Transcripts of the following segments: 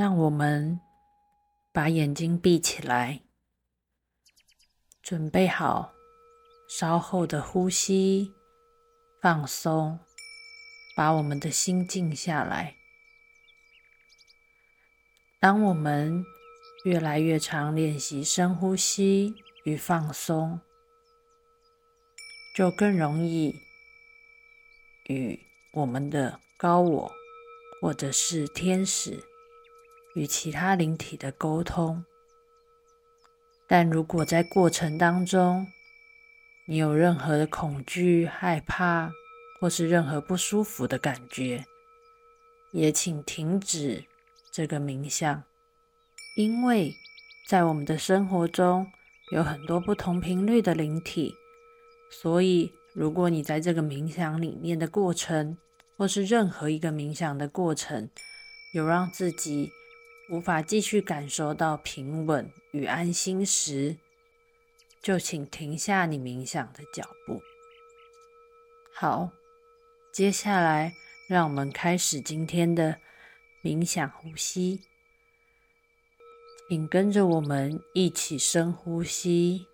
让我们把眼睛闭起来，准备好稍后的呼吸，放松，把我们的心静下来。当我们越来越常练习深呼吸与放松，就更容易与我们的高我或者是天使。与其他灵体的沟通，但如果在过程当中你有任何的恐惧、害怕，或是任何不舒服的感觉，也请停止这个冥想，因为在我们的生活中有很多不同频率的灵体，所以如果你在这个冥想里面的过程，或是任何一个冥想的过程，有让自己。无法继续感受到平稳与安心时，就请停下你冥想的脚步。好，接下来让我们开始今天的冥想呼吸。请跟着我们一起深呼吸。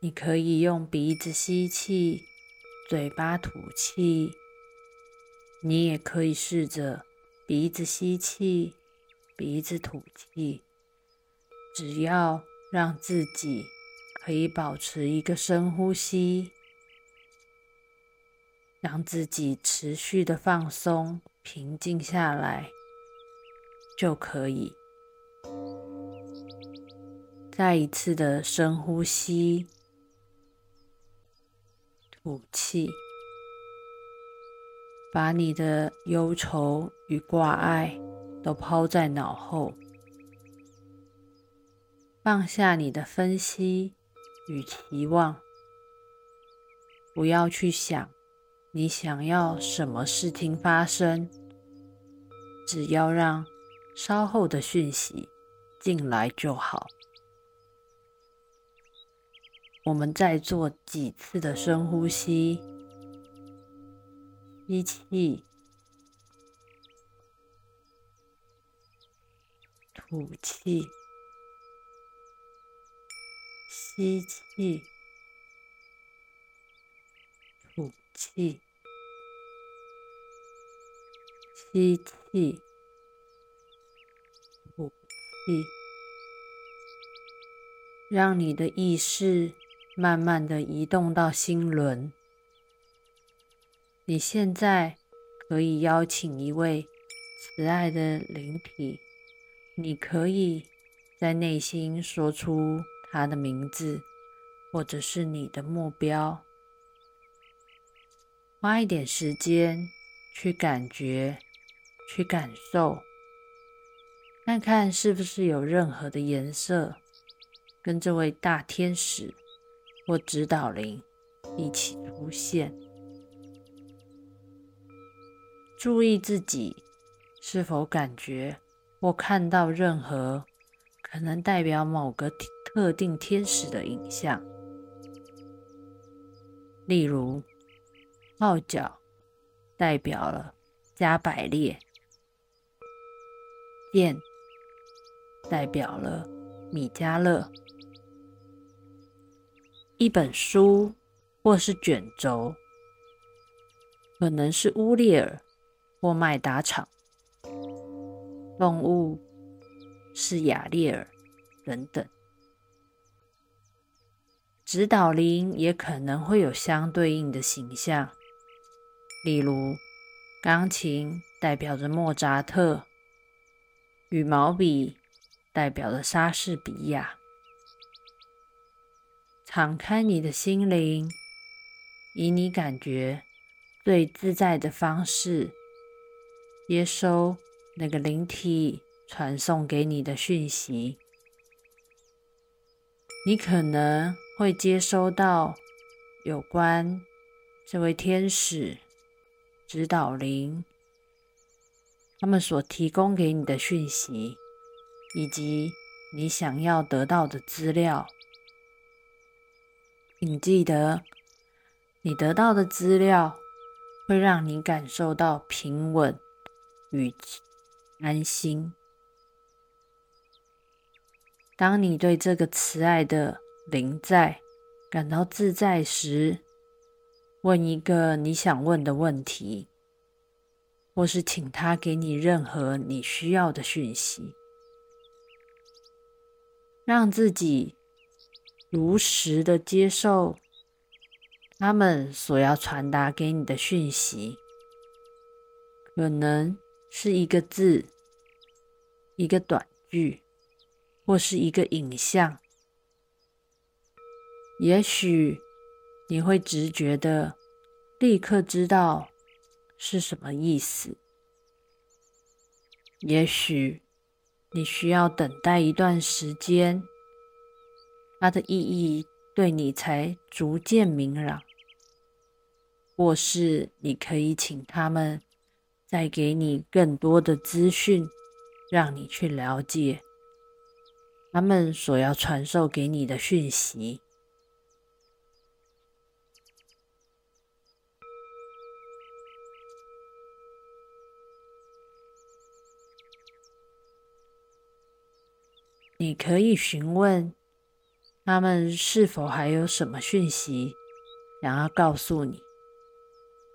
你可以用鼻子吸气，嘴巴吐气。你也可以试着鼻子吸气。鼻子吐气，只要让自己可以保持一个深呼吸，让自己持续的放松、平静下来就可以。再一次的深呼吸，吐气，把你的忧愁与挂碍。都抛在脑后，放下你的分析与期望，不要去想你想要什么事情发生，只要让稍后的讯息进来就好。我们再做几次的深呼吸，吸气。吐气，吸气，吐气，吸气，吐气，让你的意识慢慢的移动到心轮。你现在可以邀请一位慈爱的灵体。你可以在内心说出他的名字，或者是你的目标，花一点时间去感觉、去感受，看看是不是有任何的颜色跟这位大天使或指导灵一起出现。注意自己是否感觉。或看到任何可能代表某个特定天使的影像，例如号角代表了加百列，剑代表了米迦勒，一本书或是卷轴可能是乌列尔或麦达场。动物是雅列尔等等，指导灵也可能会有相对应的形象，例如钢琴代表着莫扎特，羽毛笔代表着莎士比亚。敞开你的心灵，以你感觉最自在的方式接收。那个灵体传送给你的讯息，你可能会接收到有关这位天使指导灵他们所提供给你的讯息，以及你想要得到的资料。请记得，你得到的资料会让你感受到平稳与。安心，当你对这个慈爱的灵在感到自在时，问一个你想问的问题，或是请他给你任何你需要的讯息，让自己如实的接受他们所要传达给你的讯息，可能是一个字、一个短句，或是一个影像，也许。你会直觉的立刻知道是什么意思。也许你需要等待一段时间，它的意义对你才逐渐明朗。或是你可以请他们再给你更多的资讯，让你去了解他们所要传授给你的讯息。你可以询问他们是否还有什么讯息想要告诉你，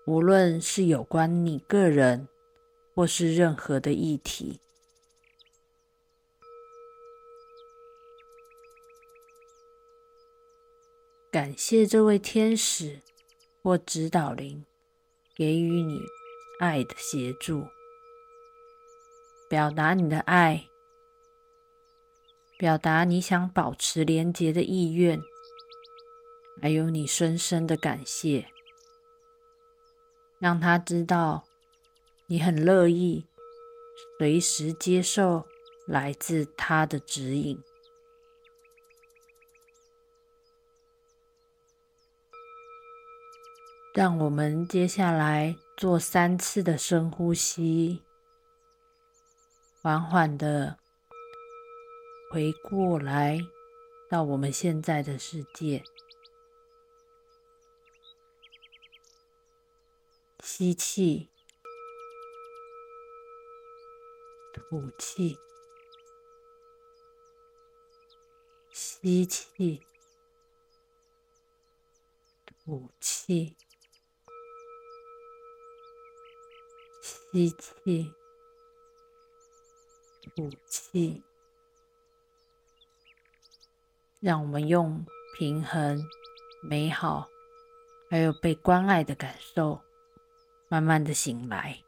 无论是有关你个人，或是任何的议题。感谢这位天使或指导灵给予你爱的协助，表达你的爱。表达你想保持廉洁的意愿，还有你深深的感谢，让他知道你很乐意随时接受来自他的指引。让我们接下来做三次的深呼吸，缓缓的。回过来，到我们现在的世界，吸气，吐气，吸气，吐气，吸气，吐气。让我们用平衡、美好，还有被关爱的感受，慢慢的醒来。